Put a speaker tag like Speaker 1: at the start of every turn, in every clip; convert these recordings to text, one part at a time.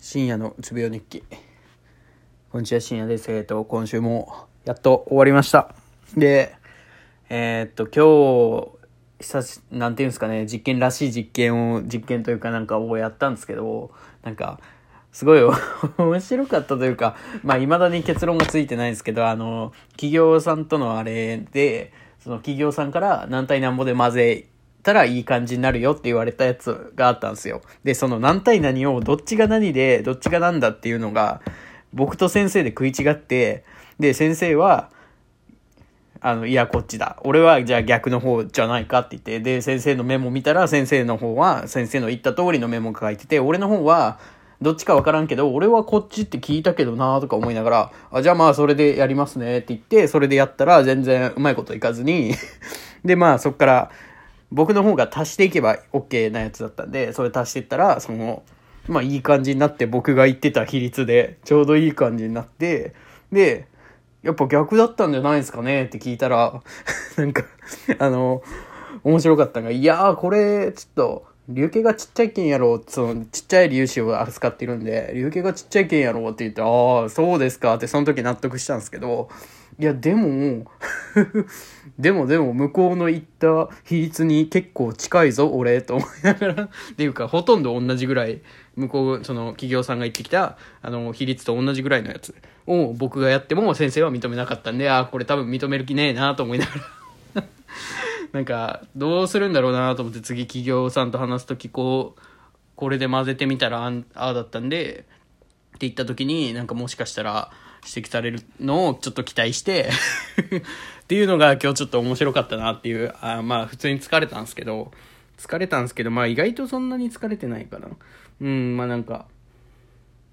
Speaker 1: 深夜のうつ病日記。こんにちは、深夜です。えっと、今週もやっと終わりました。で、えーっと、今日、久し、なんていうんですかね、実験らしい実験を、実験というかなんかをやったんですけど、なんか、すごい 面白かったというか、まあ、未だに結論がついてないんですけど、あの、企業さんとのあれで、その企業さんから何対何ぼで混ぜたらいい感じになるよって言われたやつがあったんですよ。で、その何対何をどっちが何で、どっちが何だっていうのが、僕と先生で食い違って、で、先生は、あの、いや、こっちだ。俺は、じゃあ逆の方じゃないかって言って、で、先生のメモ見たら、先生の方は、先生の言った通りのメモが書いてて、俺の方は、どっちかわからんけど、俺はこっちって聞いたけどなとか思いながら、あ、じゃあまあそれでやりますねって言って、それでやったら全然うまいこといかずに、でまあそっから、僕の方が足していけば OK なやつだったんで、それ足していったら、その、まあいい感じになって僕が言ってた比率で、ちょうどいい感じになって、で、やっぱ逆だったんじゃないですかねって聞いたら、なんか、あの、面白かったのが、いやー、これ、ちょっと、流形がちっちゃい剣やろうその、ちっちゃい粒子を扱ってるんで、流形がちっちゃい剣やろうって言って、ああ、そうですかって、その時納得したんですけど、いや、でも、でもでも、向こうの言った比率に結構近いぞ、俺、と思いながら、っていうか、ほとんど同じぐらい、向こう、その、企業さんが言ってきた、あの、比率と同じぐらいのやつを僕がやっても先生は認めなかったんで、ああ、これ多分認める気ねえなと思いながら。なんか、どうするんだろうなと思って次企業さんと話すとき、こう、これで混ぜてみたらああだったんで、って言った時になんかもしかしたら指摘されるのをちょっと期待して っていうのが今日ちょっと面白かったなっていうあまあ普通に疲れたんですけど疲れたんですけどまあ意外とそんなに疲れてないかな。うんまあなんか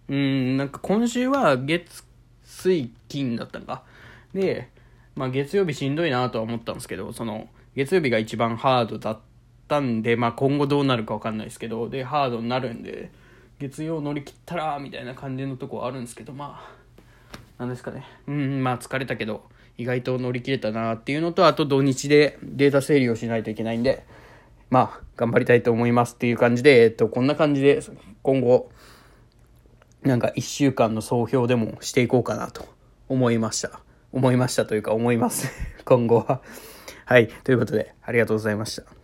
Speaker 1: うんなんか今週は月水金だったのか。でまあ月曜日しんどいなとは思ったんですけどその月曜日が一番ハードだったんでまあ今後どうなるかわかんないですけどでハードになるんで月曜乗り切ったらみたいな感じのとこあるんですけどまあなんですかね。うんまあ疲れたけど意外と乗り切れたなっていうのとあと土日でデータ整理をしないといけないんでまあ頑張りたいと思いますっていう感じでえっとこんな感じで今後なんか1週間の総評でもしていこうかなと思いました。思いましたというか思います。今後は。はい。ということでありがとうございました。